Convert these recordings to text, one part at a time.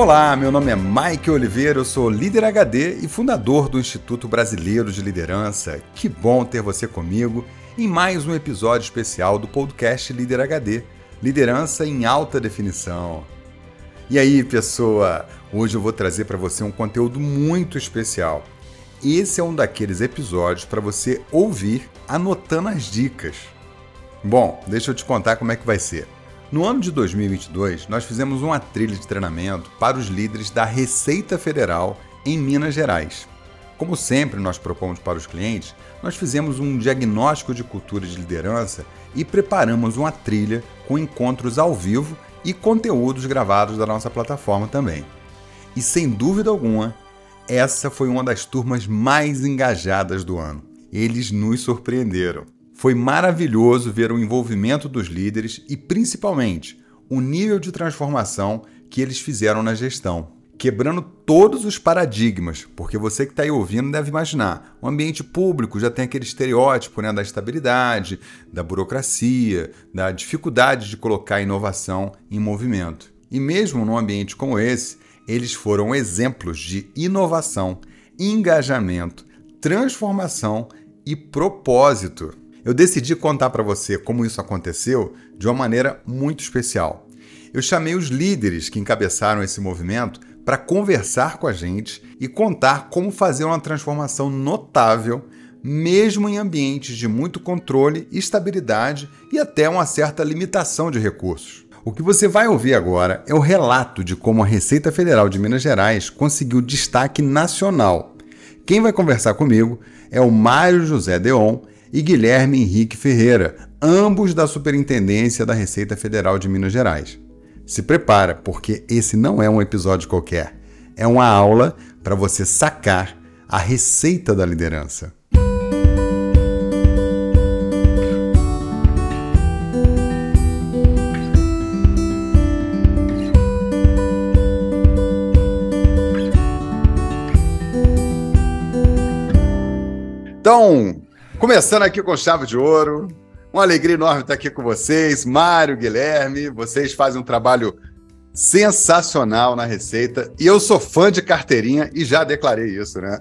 Olá, meu nome é Mike Oliveira, eu sou líder HD e fundador do Instituto Brasileiro de Liderança. Que bom ter você comigo em mais um episódio especial do podcast Líder HD Liderança em Alta Definição. E aí, pessoa? Hoje eu vou trazer para você um conteúdo muito especial. Esse é um daqueles episódios para você ouvir anotando as dicas. Bom, deixa eu te contar como é que vai ser. No ano de 2022, nós fizemos uma trilha de treinamento para os líderes da Receita Federal em Minas Gerais. Como sempre nós propomos para os clientes, nós fizemos um diagnóstico de cultura de liderança e preparamos uma trilha com encontros ao vivo e conteúdos gravados da nossa plataforma também. E sem dúvida alguma, essa foi uma das turmas mais engajadas do ano. Eles nos surpreenderam. Foi maravilhoso ver o envolvimento dos líderes e, principalmente, o nível de transformação que eles fizeram na gestão, quebrando todos os paradigmas, porque você que está aí ouvindo deve imaginar: o ambiente público já tem aquele estereótipo né, da estabilidade, da burocracia, da dificuldade de colocar inovação em movimento. E mesmo num ambiente como esse, eles foram exemplos de inovação, engajamento, transformação e propósito. Eu decidi contar para você como isso aconteceu de uma maneira muito especial. Eu chamei os líderes que encabeçaram esse movimento para conversar com a gente e contar como fazer uma transformação notável, mesmo em ambientes de muito controle, estabilidade e até uma certa limitação de recursos. O que você vai ouvir agora é o relato de como a Receita Federal de Minas Gerais conseguiu destaque nacional. Quem vai conversar comigo é o Mário José Deon e Guilherme Henrique Ferreira, ambos da Superintendência da Receita Federal de Minas Gerais. Se prepara, porque esse não é um episódio qualquer. É uma aula para você sacar a receita da liderança. Então, começando aqui com chave de ouro, uma alegria enorme estar aqui com vocês, Mário, Guilherme, vocês fazem um trabalho sensacional na Receita e eu sou fã de carteirinha e já declarei isso, né?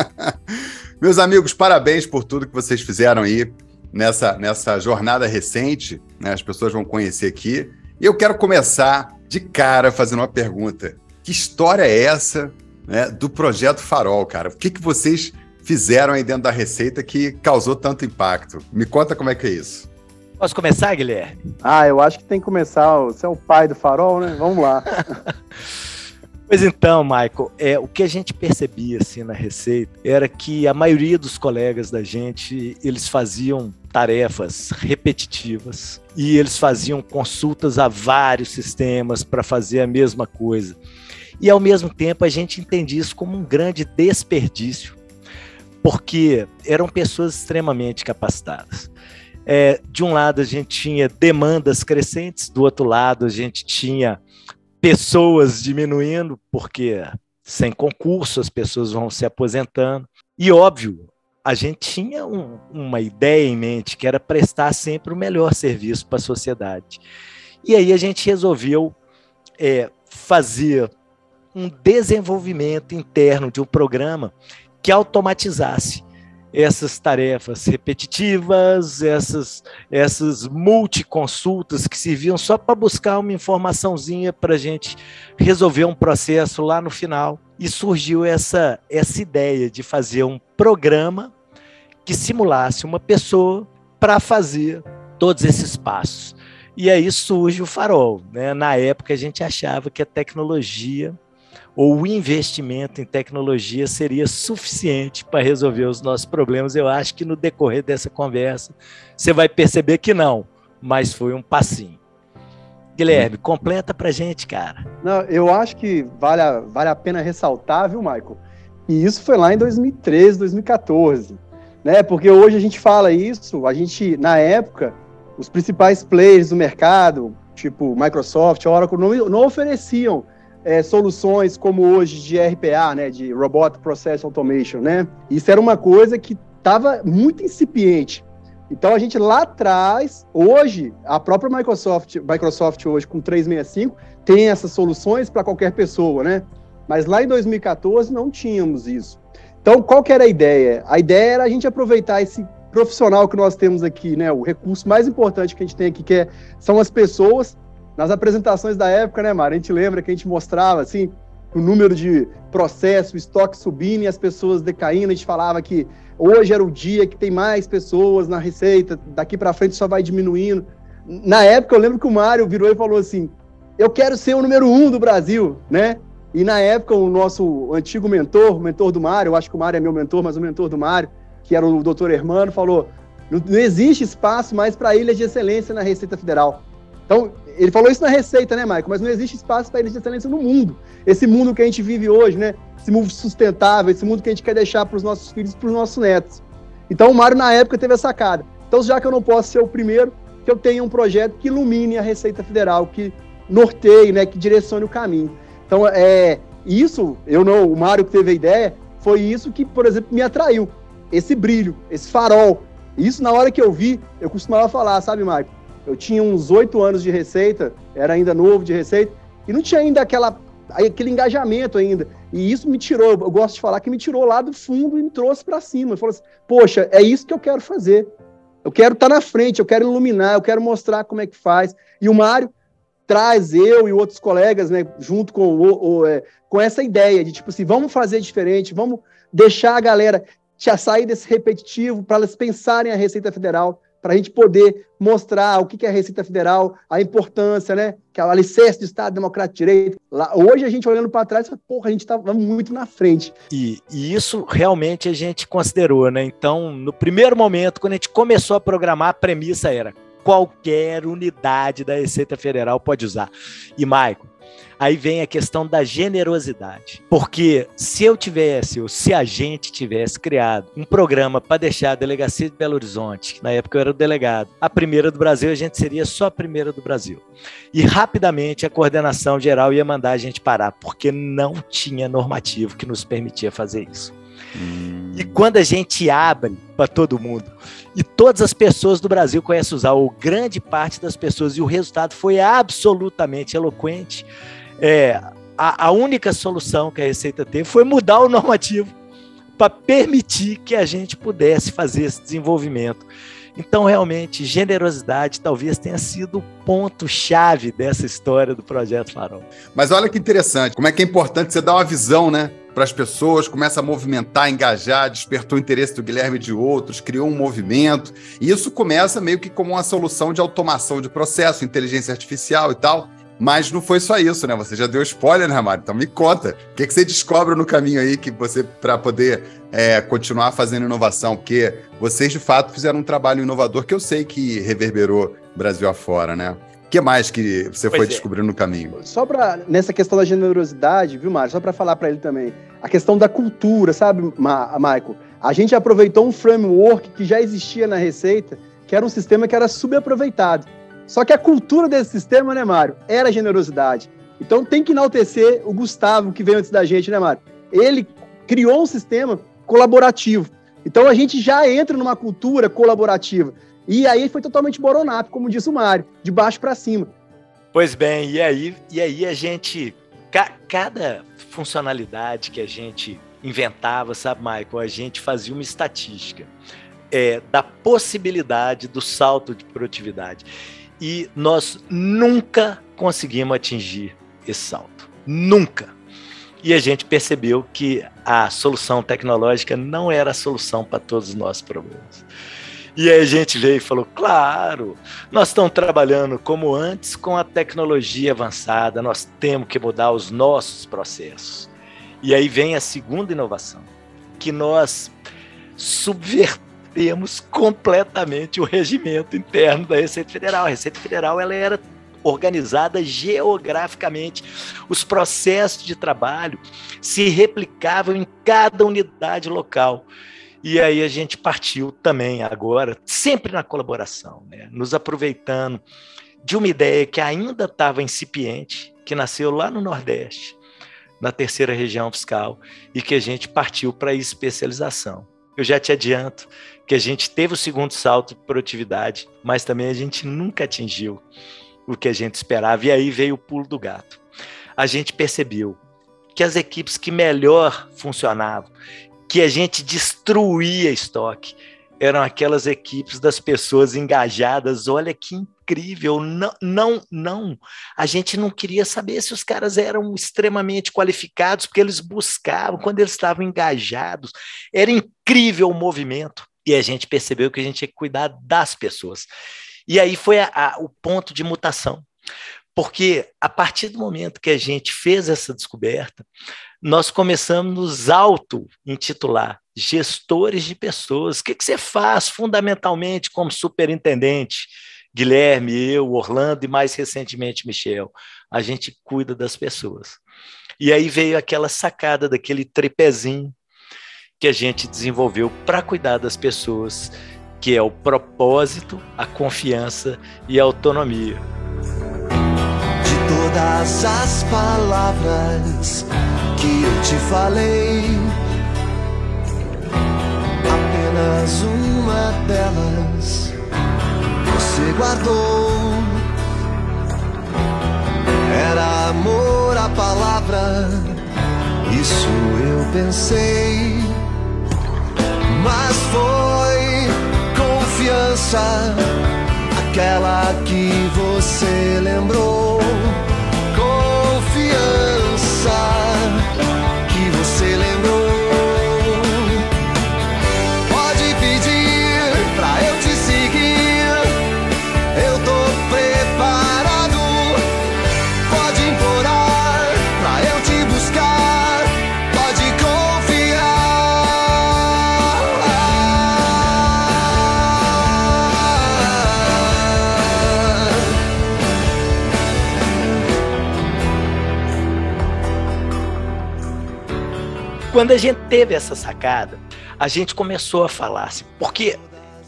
Meus amigos, parabéns por tudo que vocês fizeram aí nessa, nessa jornada recente, né? As pessoas vão conhecer aqui. E eu quero começar de cara fazendo uma pergunta. Que história é essa né, do Projeto Farol, cara? O que, que vocês fizeram aí dentro da receita que causou tanto impacto. Me conta como é que é isso. Posso começar, Guilherme? Ah, eu acho que tem que começar. Você é o pai do farol, né? Vamos lá. Pois então, Michael, é, o que a gente percebia assim na receita era que a maioria dos colegas da gente, eles faziam tarefas repetitivas e eles faziam consultas a vários sistemas para fazer a mesma coisa. E ao mesmo tempo a gente entendia isso como um grande desperdício porque eram pessoas extremamente capacitadas. É, de um lado, a gente tinha demandas crescentes, do outro lado, a gente tinha pessoas diminuindo, porque sem concurso as pessoas vão se aposentando. E, óbvio, a gente tinha um, uma ideia em mente, que era prestar sempre o melhor serviço para a sociedade. E aí a gente resolveu é, fazer um desenvolvimento interno de um programa que automatizasse essas tarefas repetitivas, essas, essas multiconsultas que serviam só para buscar uma informaçãozinha para a gente resolver um processo lá no final. E surgiu essa, essa ideia de fazer um programa que simulasse uma pessoa para fazer todos esses passos. E aí surge o farol. Né? Na época a gente achava que a tecnologia ou o investimento em tecnologia seria suficiente para resolver os nossos problemas. Eu acho que no decorrer dessa conversa você vai perceber que não, mas foi um passinho. Guilherme, completa para gente, cara. Não, eu acho que vale a, vale a pena ressaltar, viu, Michael? E isso foi lá em 2013, 2014, né? Porque hoje a gente fala isso, a gente na época os principais players do mercado, tipo Microsoft, Oracle, não, não ofereciam é, soluções como hoje de RPA, né, de Robot Process Automation, né? Isso era uma coisa que estava muito incipiente. Então a gente lá atrás, hoje, a própria Microsoft, Microsoft hoje com 365 tem essas soluções para qualquer pessoa, né? Mas lá em 2014 não tínhamos isso. Então, qual que era a ideia? A ideia era a gente aproveitar esse profissional que nós temos aqui, né? O recurso mais importante que a gente tem aqui, que é, são as pessoas. Nas apresentações da época, né, Mara? A gente lembra que a gente mostrava, assim, o número de processo, o estoque subindo e as pessoas decaindo. A gente falava que hoje era o dia que tem mais pessoas na receita, daqui para frente só vai diminuindo. Na época, eu lembro que o Mário virou e falou assim: Eu quero ser o número um do Brasil, né? E na época, o nosso antigo mentor, o mentor do Mário, eu acho que o Mário é meu mentor, mas o mentor do Mário, que era o doutor Hermano, falou: não existe espaço mais para ilhas de excelência na Receita Federal. Então, ele falou isso na Receita, né, Maicon? Mas não existe espaço para ilhas de excelência no mundo. Esse mundo que a gente vive hoje, né? Esse mundo sustentável, esse mundo que a gente quer deixar para os nossos filhos e para os nossos netos. Então, o Mário, na época, teve a sacada. Então, já que eu não posso ser o primeiro, que eu tenha um projeto que ilumine a Receita Federal, que norteie, né, que direcione o caminho. Então, é, isso, eu não, o Mário que teve a ideia, foi isso que, por exemplo, me atraiu. Esse brilho, esse farol. Isso, na hora que eu vi, eu costumava falar, sabe, Mário? Eu tinha uns oito anos de receita, era ainda novo de receita, e não tinha ainda aquela, aquele engajamento ainda. E isso me tirou, eu gosto de falar que me tirou lá do fundo e me trouxe para cima. Falou assim, poxa, é isso que eu quero fazer. Eu quero estar tá na frente, eu quero iluminar, eu quero mostrar como é que faz. E o Mário, traz eu e outros colegas, né, junto com, o, o é, com essa ideia de tipo assim, vamos fazer diferente, vamos deixar a galera sair desse repetitivo para elas pensarem a Receita Federal, para a gente poder mostrar o que é a Receita Federal, a importância, né? Que é o alicerce do Estado Democrático de Direito. Lá, hoje a gente olhando para trás, porra, a gente está muito na frente. E, e, isso realmente a gente considerou, né? Então, no primeiro momento, quando a gente começou a programar, a premissa era qualquer unidade da Receita Federal pode usar. E, Maico, aí vem a questão da generosidade. Porque se eu tivesse, ou se a gente tivesse criado um programa para deixar a delegacia de Belo Horizonte, na época eu era o delegado, a primeira do Brasil, a gente seria só a primeira do Brasil. E rapidamente a coordenação geral ia mandar a gente parar, porque não tinha normativo que nos permitia fazer isso. Hum. E quando a gente abre para todo mundo, e todas as pessoas do Brasil conhecem usar, ou grande parte das pessoas, e o resultado foi absolutamente eloquente. É, a, a única solução que a Receita teve foi mudar o normativo para permitir que a gente pudesse fazer esse desenvolvimento. Então, realmente, generosidade talvez tenha sido o ponto-chave dessa história do Projeto Farol. Mas olha que interessante, como é que é importante você dar uma visão, né? Para as pessoas, começa a movimentar, engajar, despertou o interesse do Guilherme e de outros, criou um movimento. E isso começa meio que como uma solução de automação de processo, inteligência artificial e tal. Mas não foi só isso, né? Você já deu spoiler, né, Mário? Então me conta. O que, que você descobre no caminho aí que você para poder é, continuar fazendo inovação? Porque vocês de fato fizeram um trabalho inovador que eu sei que reverberou Brasil afora, né? O que mais que você pois foi é. descobrindo no caminho? Só para nessa questão da generosidade, viu, Mário? Só para falar para ele também, a questão da cultura, sabe, Ma Michael? A gente aproveitou um framework que já existia na Receita, que era um sistema que era subaproveitado. Só que a cultura desse sistema, né, Mário, era generosidade. Então tem que enaltecer o Gustavo, que veio antes da gente, né, Mário? Ele criou um sistema colaborativo. Então a gente já entra numa cultura colaborativa. E aí foi totalmente boronap, como disse o Mário, de baixo para cima. Pois bem, e aí, e aí a gente. Ca, cada funcionalidade que a gente inventava, sabe, Michael, a gente fazia uma estatística é, da possibilidade do salto de produtividade e nós nunca conseguimos atingir esse salto. Nunca. E a gente percebeu que a solução tecnológica não era a solução para todos os nossos problemas. E aí a gente veio e falou: claro, nós estamos trabalhando como antes com a tecnologia avançada, nós temos que mudar os nossos processos. E aí vem a segunda inovação, que nós subvertemos temos completamente o regimento interno da Receita Federal. A Receita Federal ela era organizada geograficamente. Os processos de trabalho se replicavam em cada unidade local. E aí a gente partiu também agora, sempre na colaboração, né? nos aproveitando de uma ideia que ainda estava incipiente, que nasceu lá no Nordeste, na terceira região fiscal, e que a gente partiu para a especialização eu já te adianto que a gente teve o segundo salto de produtividade, mas também a gente nunca atingiu o que a gente esperava. E aí veio o pulo do gato. A gente percebeu que as equipes que melhor funcionavam, que a gente destruía estoque, eram aquelas equipes das pessoas engajadas. Olha que incrível! Não, não, não. A gente não queria saber se os caras eram extremamente qualificados, porque eles buscavam, quando eles estavam engajados. Era incrível o movimento. E a gente percebeu que a gente tinha que cuidar das pessoas. E aí foi a, a, o ponto de mutação. Porque a partir do momento que a gente fez essa descoberta, nós começamos a nos auto-intitular gestores de pessoas. O que, que você faz fundamentalmente como superintendente? Guilherme, eu, Orlando e mais recentemente Michel. A gente cuida das pessoas. E aí veio aquela sacada daquele tripézinho que a gente desenvolveu para cuidar das pessoas, que é o propósito, a confiança e a autonomia. De todas as palavras que eu te falei, apenas uma delas você guardou. Era amor a palavra, isso eu pensei, mas foi confiança, aquela que você lembrou. Quando a gente teve essa sacada, a gente começou a falar assim, porque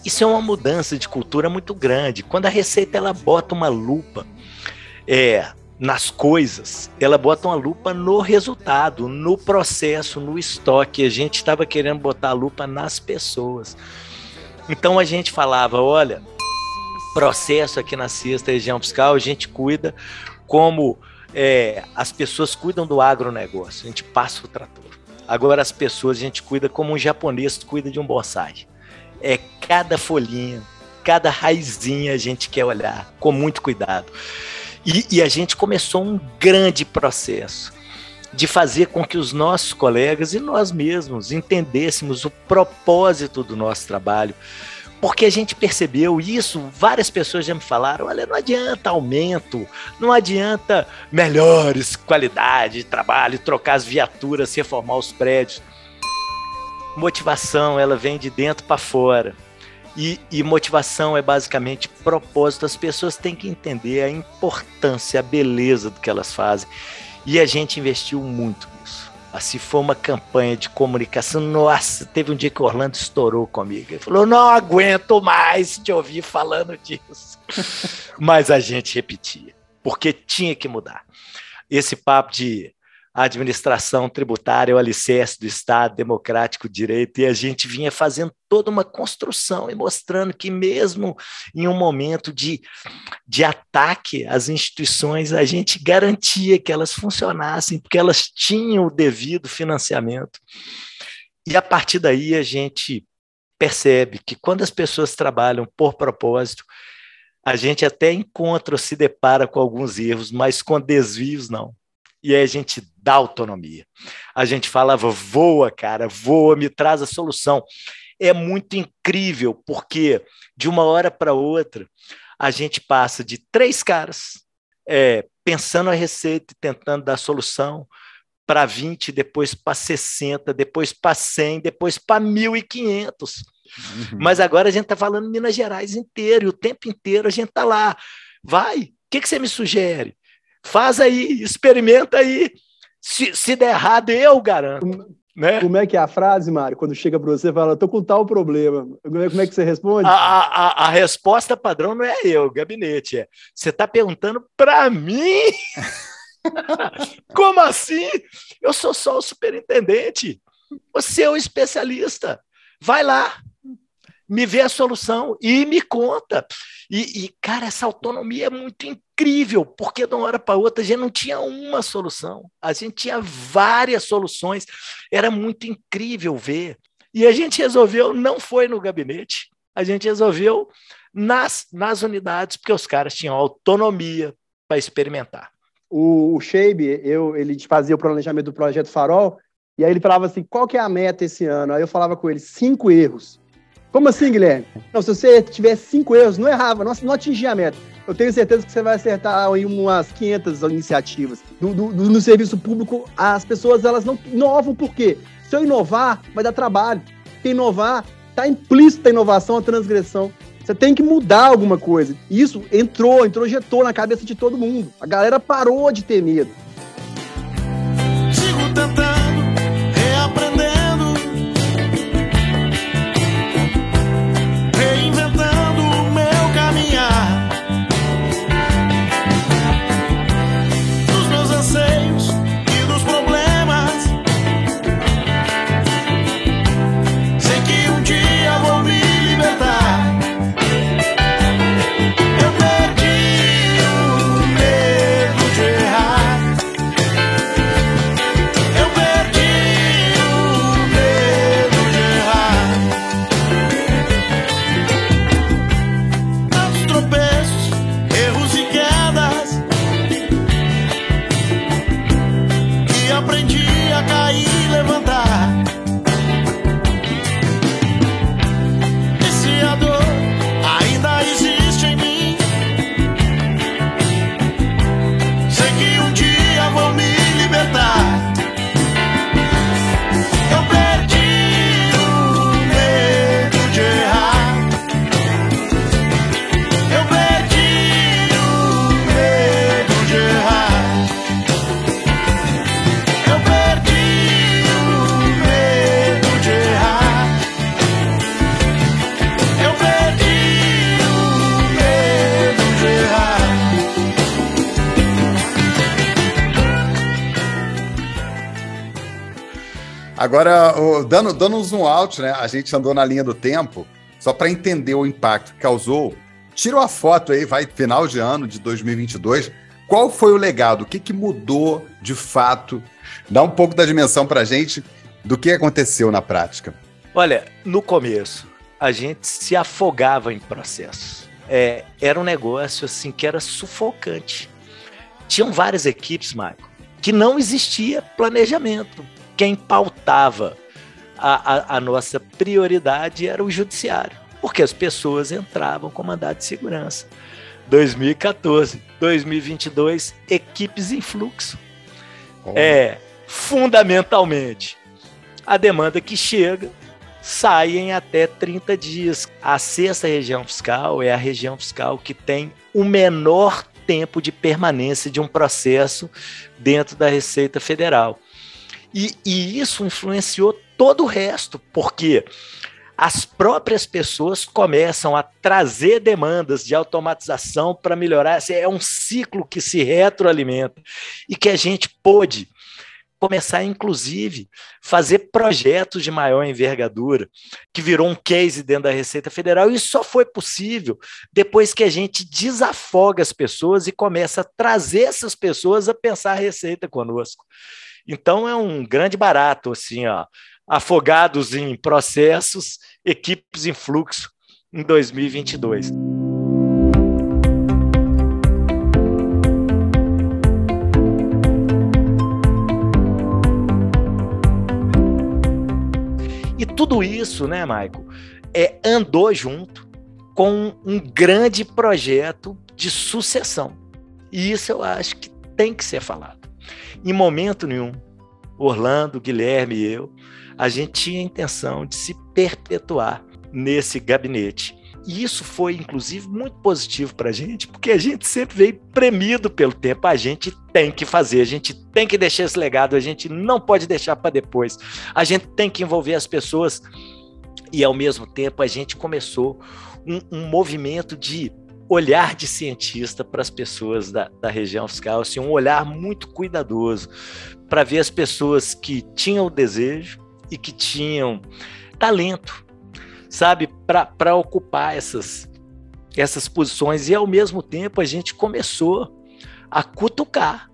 isso é uma mudança de cultura muito grande. Quando a receita ela bota uma lupa é, nas coisas, ela bota uma lupa no resultado, no processo, no estoque. A gente estava querendo botar a lupa nas pessoas. Então a gente falava, olha, processo aqui na sexta região fiscal, a gente cuida como é, as pessoas cuidam do agronegócio, a gente passa o trator. Agora as pessoas a gente cuida como um japonês cuida de um bonsai. É cada folhinha, cada raizinha a gente quer olhar com muito cuidado. E, e a gente começou um grande processo de fazer com que os nossos colegas e nós mesmos entendêssemos o propósito do nosso trabalho, porque a gente percebeu isso, várias pessoas já me falaram: olha, não adianta aumento, não adianta melhores qualidade de trabalho, trocar as viaturas, reformar os prédios. Motivação, ela vem de dentro para fora. E, e, motivação é basicamente propósito. As pessoas têm que entender a importância, a beleza do que elas fazem. E a gente investiu muito Assim, foi uma campanha de comunicação. Nossa, teve um dia que Orlando estourou comigo. Ele falou: não aguento mais te ouvir falando disso. Mas a gente repetia, porque tinha que mudar. Esse papo de a administração tributária, o alicerce do Estado democrático de direito, e a gente vinha fazendo toda uma construção e mostrando que, mesmo em um momento de, de ataque às instituições, a gente garantia que elas funcionassem, porque elas tinham o devido financiamento. E a partir daí a gente percebe que quando as pessoas trabalham por propósito, a gente até encontra ou se depara com alguns erros, mas com desvios não e aí a gente dá autonomia. A gente falava, voa, cara, voa, me traz a solução. É muito incrível, porque de uma hora para outra, a gente passa de três caras é, pensando a receita e tentando dar solução, para 20, depois para 60, depois para 100, depois para 1.500. Uhum. Mas agora a gente está falando Minas Gerais inteiro, e o tempo inteiro a gente está lá. Vai, o que, que você me sugere? Faz aí, experimenta aí. Se, se der errado, eu garanto. Né? Como é que é a frase, Mário? Quando chega para você e fala, estou com tal problema. Como é que você responde? A, a, a resposta padrão não é eu, gabinete. É, você está perguntando para mim? Como assim? Eu sou só o superintendente. Você é o especialista. vai lá, me vê a solução e me conta. E, e, cara, essa autonomia é muito incrível, porque de uma hora para outra a gente não tinha uma solução, a gente tinha várias soluções, era muito incrível ver. E a gente resolveu, não foi no gabinete, a gente resolveu nas, nas unidades, porque os caras tinham autonomia para experimentar. O, o Shebe, eu, ele fazia o planejamento do projeto Farol, e aí ele falava assim: qual que é a meta esse ano? Aí eu falava com ele: cinco erros. Como assim, Guilherme? Não, se você tiver cinco erros, não errava, não, não atingia a meta. Eu tenho certeza que você vai acertar em umas 500 iniciativas. Do, do, no serviço público, as pessoas elas não inovam por quê? Se eu inovar, vai dar trabalho. Porque inovar, está implícita a inovação, a transgressão. Você tem que mudar alguma coisa. Isso entrou, introjetou na cabeça de todo mundo. A galera parou de ter medo. Sigo tentando Agora, dando, dando um zoom out, né? A gente andou na linha do tempo, só para entender o impacto que causou. Tira uma foto aí, vai final de ano de 2022. Qual foi o legado? O que, que mudou de fato? Dá um pouco da dimensão para a gente do que aconteceu na prática. Olha, no começo, a gente se afogava em processos. É, era um negócio assim que era sufocante. Tinham várias equipes, Michael, que não existia planejamento quem pautava a, a, a nossa prioridade era o judiciário, porque as pessoas entravam com mandado de segurança. 2014, 2022, equipes em fluxo. É, fundamentalmente, a demanda que chega sai em até 30 dias. A sexta região fiscal é a região fiscal que tem o menor tempo de permanência de um processo dentro da Receita Federal. E, e isso influenciou todo o resto, porque as próprias pessoas começam a trazer demandas de automatização para melhorar. É um ciclo que se retroalimenta e que a gente pôde começar, inclusive, fazer projetos de maior envergadura, que virou um case dentro da Receita Federal. E só foi possível depois que a gente desafoga as pessoas e começa a trazer essas pessoas a pensar a Receita conosco. Então é um grande barato, assim, ó, afogados em processos, equipes em fluxo em 2022. E tudo isso, né, Maico, é, andou junto com um grande projeto de sucessão. E isso eu acho que tem que ser falado. Em momento nenhum, Orlando, Guilherme e eu, a gente tinha a intenção de se perpetuar nesse gabinete. E isso foi, inclusive, muito positivo para a gente, porque a gente sempre veio premido pelo tempo. A gente tem que fazer, a gente tem que deixar esse legado, a gente não pode deixar para depois. A gente tem que envolver as pessoas. E, ao mesmo tempo, a gente começou um, um movimento de olhar de cientista para as pessoas da, da região fiscal, assim, um olhar muito cuidadoso para ver as pessoas que tinham desejo e que tinham talento sabe, para ocupar essas, essas posições. E ao mesmo tempo a gente começou a cutucar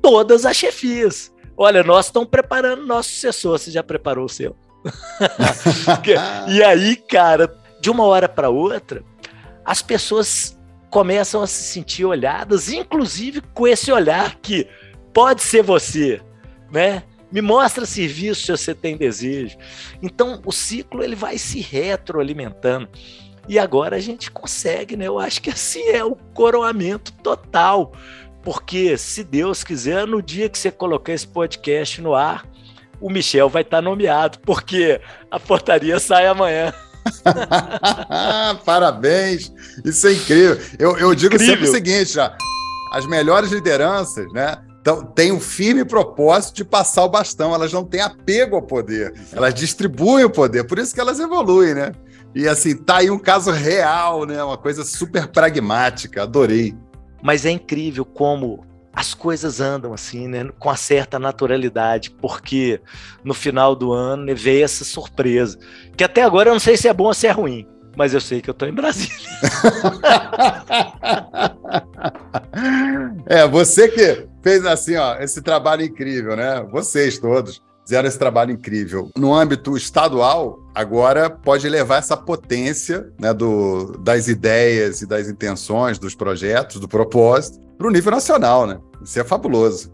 todas as chefias. Olha, nós estamos preparando nosso sucessor. Você já preparou o seu? e aí, cara, de uma hora para outra, as pessoas começam a se sentir olhadas, inclusive com esse olhar que pode ser você, né? Me mostra serviço se você tem desejo. Então, o ciclo ele vai se retroalimentando. E agora a gente consegue, né? Eu acho que assim é o coroamento total. Porque, se Deus quiser, no dia que você colocar esse podcast no ar, o Michel vai estar nomeado, porque a portaria sai amanhã. Parabéns! Isso é incrível. Eu, eu digo incrível. sempre o seguinte: já, as melhores lideranças, né? Então, tem um firme propósito de passar o bastão, elas não têm apego ao poder, elas distribuem o poder, por isso que elas evoluem, né? E assim, tá aí um caso real, né? Uma coisa super pragmática, adorei. Mas é incrível como as coisas andam assim, né, com uma certa naturalidade, porque no final do ano né, veio essa surpresa, que até agora eu não sei se é bom ou se é ruim, mas eu sei que eu estou em Brasília. é, você que fez assim, ó, esse trabalho incrível, né? Vocês todos fizeram esse trabalho incrível. No âmbito estadual, agora pode levar essa potência né, do, das ideias e das intenções, dos projetos, do propósito, para o nível nacional, né? Isso é fabuloso.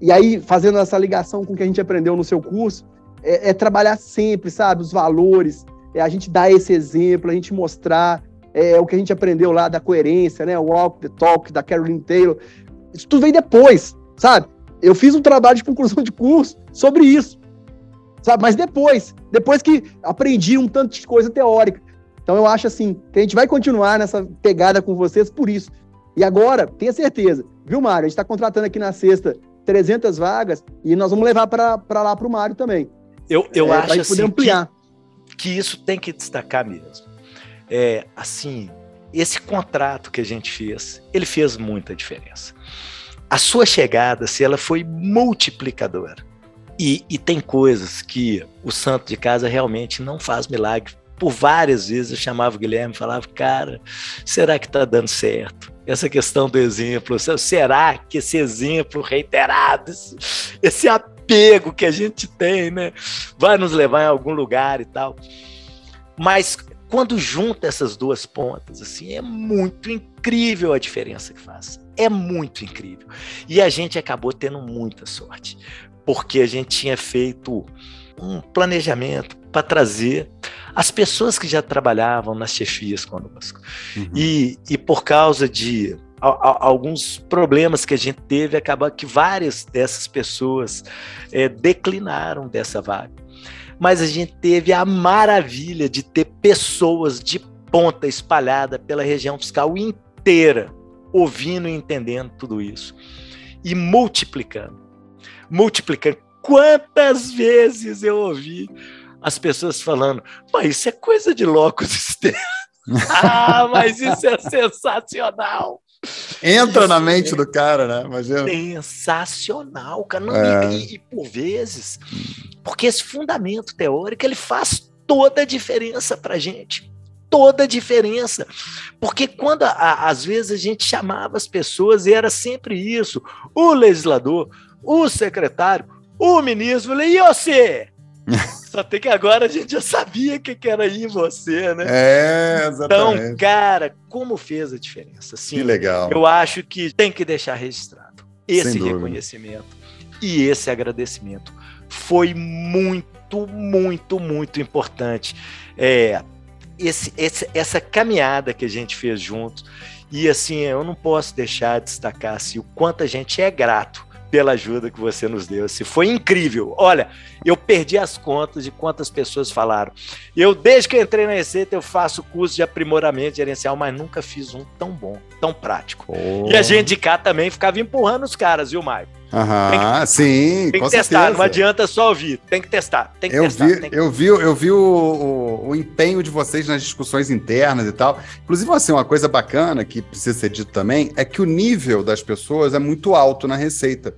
E aí, fazendo essa ligação com o que a gente aprendeu no seu curso, é, é trabalhar sempre, sabe, os valores, é a gente dar esse exemplo, a gente mostrar é, o que a gente aprendeu lá da coerência, né? O walk, the talk, da Caroline Taylor. Isso tudo vem depois, sabe? Eu fiz um trabalho de conclusão de curso sobre isso, sabe? Mas depois, depois que aprendi um tanto de coisa teórica. Então eu acho assim que a gente vai continuar nessa pegada com vocês por isso, e agora, tenha certeza, viu, Mário? A gente está contratando aqui na sexta 300 vagas e nós vamos levar para lá para o Mário também. Eu, eu é, acho assim, ampliar. Que, que isso tem que destacar mesmo. É, assim, esse contrato que a gente fez, ele fez muita diferença. A sua chegada, se ela foi multiplicadora. E, e tem coisas que o santo de casa realmente não faz milagre. Por várias vezes eu chamava o Guilherme e falava, cara, será que está dando certo? essa questão do exemplo. Será que esse exemplo reiterado, esse, esse apego que a gente tem, né, vai nos levar em algum lugar e tal? Mas quando junta essas duas pontas, assim, é muito incrível a diferença que faz. É muito incrível. E a gente acabou tendo muita sorte, porque a gente tinha feito um planejamento para trazer as pessoas que já trabalhavam nas chefias conosco. Uhum. E, e por causa de a, a, alguns problemas que a gente teve, acaba que várias dessas pessoas é, declinaram dessa vaga. Mas a gente teve a maravilha de ter pessoas de ponta espalhada pela região fiscal inteira, ouvindo e entendendo tudo isso. E multiplicando. Multiplicando. Quantas vezes eu ouvi as pessoas falando, mas isso é coisa de loucos externos. ah, mas isso é sensacional. Entra isso na mente é do cara, né? Imagina. Sensacional, cara. Não, é. e, e, por vezes, porque esse fundamento teórico ele faz toda a diferença para gente. Toda a diferença. Porque quando, a, às vezes, a gente chamava as pessoas e era sempre isso: o legislador, o secretário, o ministro, e você? Só tem que agora a gente já sabia que, que era em você, né? É, exatamente. Então, cara, como fez a diferença? Sim, que legal. Eu acho que tem que deixar registrado esse reconhecimento e esse agradecimento. Foi muito, muito, muito importante. É, esse, esse, essa caminhada que a gente fez juntos. E assim, eu não posso deixar de destacar assim, o quanto a gente é grato pela ajuda que você nos deu. Se foi incrível. Olha, eu perdi as contas de quantas pessoas falaram. Eu, desde que eu entrei na Receita, eu faço curso de aprimoramento gerencial, mas nunca fiz um tão bom, tão prático. Oh. E a gente de cá também ficava empurrando os caras, viu, Maicon? Aham, que, sim, tem que testar, certeza. não adianta só ouvir, tem que testar, tem que eu testar. Vi, que... Eu vi, eu vi o, o, o, empenho de vocês nas discussões internas e tal. Inclusive, assim, uma coisa bacana que precisa ser dito também é que o nível das pessoas é muito alto na receita.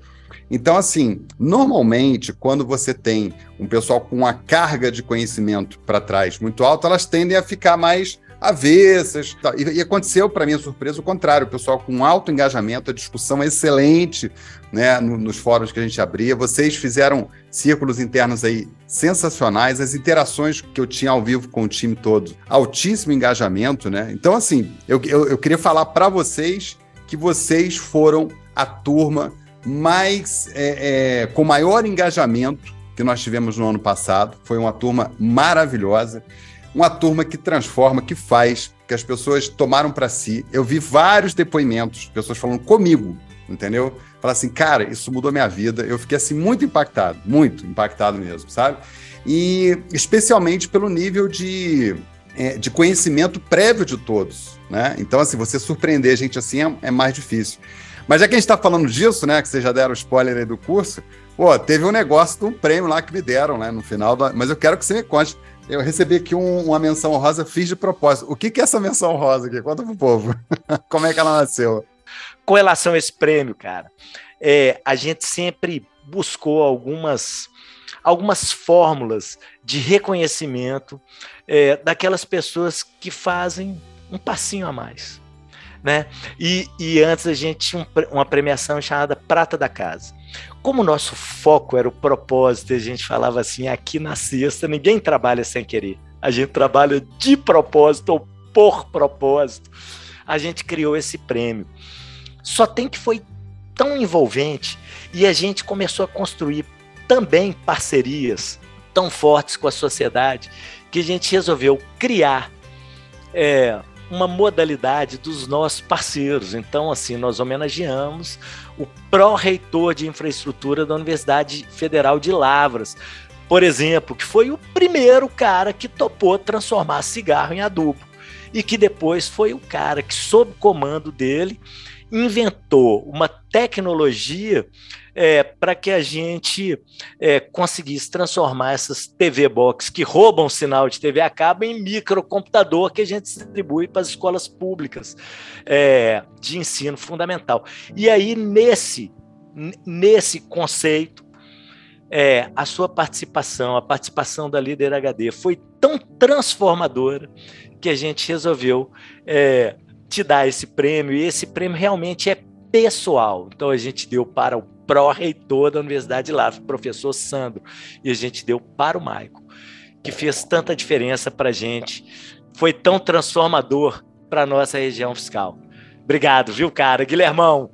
Então, assim, normalmente, quando você tem um pessoal com uma carga de conhecimento para trás muito alta, elas tendem a ficar mais avessas. E, e aconteceu, para minha surpresa, o contrário. O pessoal com alto engajamento, a discussão é excelente né, nos fóruns que a gente abria. Vocês fizeram círculos internos aí sensacionais, as interações que eu tinha ao vivo com o time todo, altíssimo engajamento, né? Então, assim, eu, eu, eu queria falar para vocês que vocês foram a turma mais é, é, com maior engajamento que nós tivemos no ano passado. Foi uma turma maravilhosa uma turma que transforma, que faz, que as pessoas tomaram para si. Eu vi vários depoimentos, pessoas falando comigo, entendeu? Falar assim, cara, isso mudou minha vida. Eu fiquei assim muito impactado, muito impactado mesmo, sabe? E especialmente pelo nível de, é, de conhecimento prévio de todos, né? Então, assim, você surpreender a gente assim é, é mais difícil. Mas já que a gente está falando disso, né? Que vocês já deram spoiler aí do curso, pô, teve um negócio de um prêmio lá que me deram, né? No final, mas eu quero que você me conte eu recebi aqui um, uma menção rosa, fiz de propósito. O que, que é essa menção rosa aqui? Conta pro povo. Como é que ela nasceu? Com relação a esse prêmio, cara, é, a gente sempre buscou algumas, algumas fórmulas de reconhecimento é, daquelas pessoas que fazem um passinho a mais. Né? E, e antes a gente tinha um, uma premiação chamada Prata da Casa. Como o nosso foco era o propósito, a gente falava assim: aqui na sexta ninguém trabalha sem querer, a gente trabalha de propósito ou por propósito. A gente criou esse prêmio. Só tem que foi tão envolvente e a gente começou a construir também parcerias tão fortes com a sociedade que a gente resolveu criar é, uma modalidade dos nossos parceiros. Então, assim, nós homenageamos o pró-reitor de infraestrutura da Universidade Federal de Lavras, por exemplo, que foi o primeiro cara que topou transformar cigarro em adubo e que depois foi o cara que, sob comando dele, inventou uma tecnologia é, para que a gente é, conseguisse transformar essas TV Box que roubam sinal de TV a cabo em microcomputador que a gente distribui para as escolas públicas é, de ensino fundamental. E aí, nesse, nesse conceito, é, a sua participação, a participação da Líder HD foi tão transformadora que a gente resolveu é, te dar esse prêmio, e esse prêmio realmente é pessoal. Então a gente deu para o pró-reitor da Universidade de Lavras, professor Sandro, e a gente deu para o Maico, que fez tanta diferença para a gente, foi tão transformador para a nossa região fiscal. Obrigado, viu, cara? Guilhermão,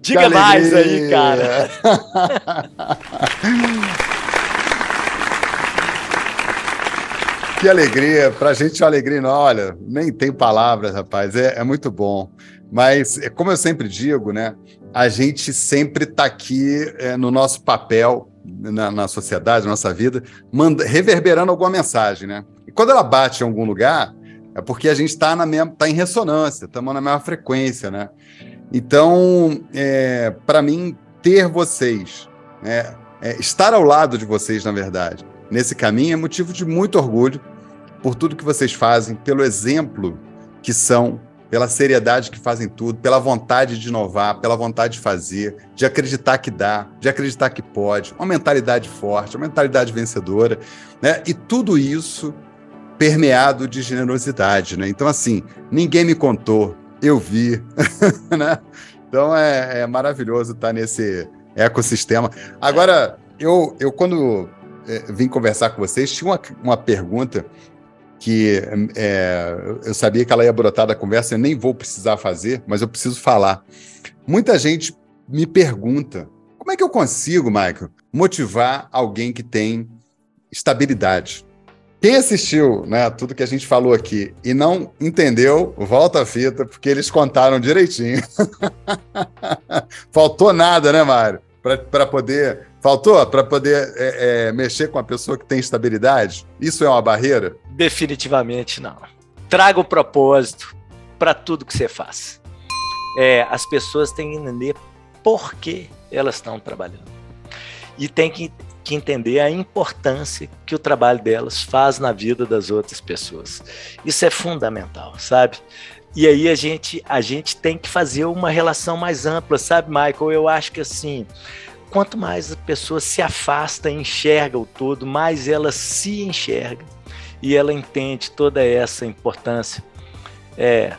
diga mais aí, cara. que alegria, para a gente é uma alegria, olha, nem tem palavras, rapaz, é, é muito bom. Mas, é como eu sempre digo, né? A gente sempre está aqui é, no nosso papel na, na, sociedade, na nossa vida, manda, reverberando alguma mensagem, né? E quando ela bate em algum lugar, é porque a gente está tá em ressonância, estamos na mesma frequência, né? Então, é, para mim, ter vocês, né, é, estar ao lado de vocês, na verdade, nesse caminho é motivo de muito orgulho por tudo que vocês fazem, pelo exemplo que são pela seriedade que fazem tudo, pela vontade de inovar, pela vontade de fazer, de acreditar que dá, de acreditar que pode, uma mentalidade forte, uma mentalidade vencedora, né? E tudo isso permeado de generosidade, né? Então, assim, ninguém me contou, eu vi, né? Então é, é, maravilhoso estar nesse ecossistema. Agora, eu, eu quando é, vim conversar com vocês, tinha uma, uma pergunta que é, eu sabia que ela ia brotar da conversa, eu nem vou precisar fazer, mas eu preciso falar. Muita gente me pergunta: como é que eu consigo, Michael, motivar alguém que tem estabilidade? Quem assistiu né, tudo que a gente falou aqui e não entendeu, volta a fita, porque eles contaram direitinho. Faltou nada, né, Mário? Para poder Faltou para poder é, é, mexer com a pessoa que tem estabilidade? Isso é uma barreira? Definitivamente não. Traga o propósito para tudo que você faz. É, as pessoas têm que entender por que elas estão trabalhando. E tem que, que entender a importância que o trabalho delas faz na vida das outras pessoas. Isso é fundamental, sabe? E aí a gente, a gente tem que fazer uma relação mais ampla, sabe, Michael? Eu acho que assim, quanto mais a pessoa se afasta e enxerga o todo, mais ela se enxerga e ela entende toda essa importância. É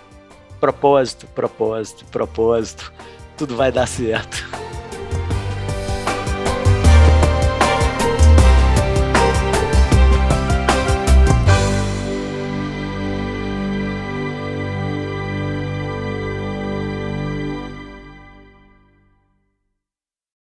propósito, propósito, propósito, tudo vai dar certo.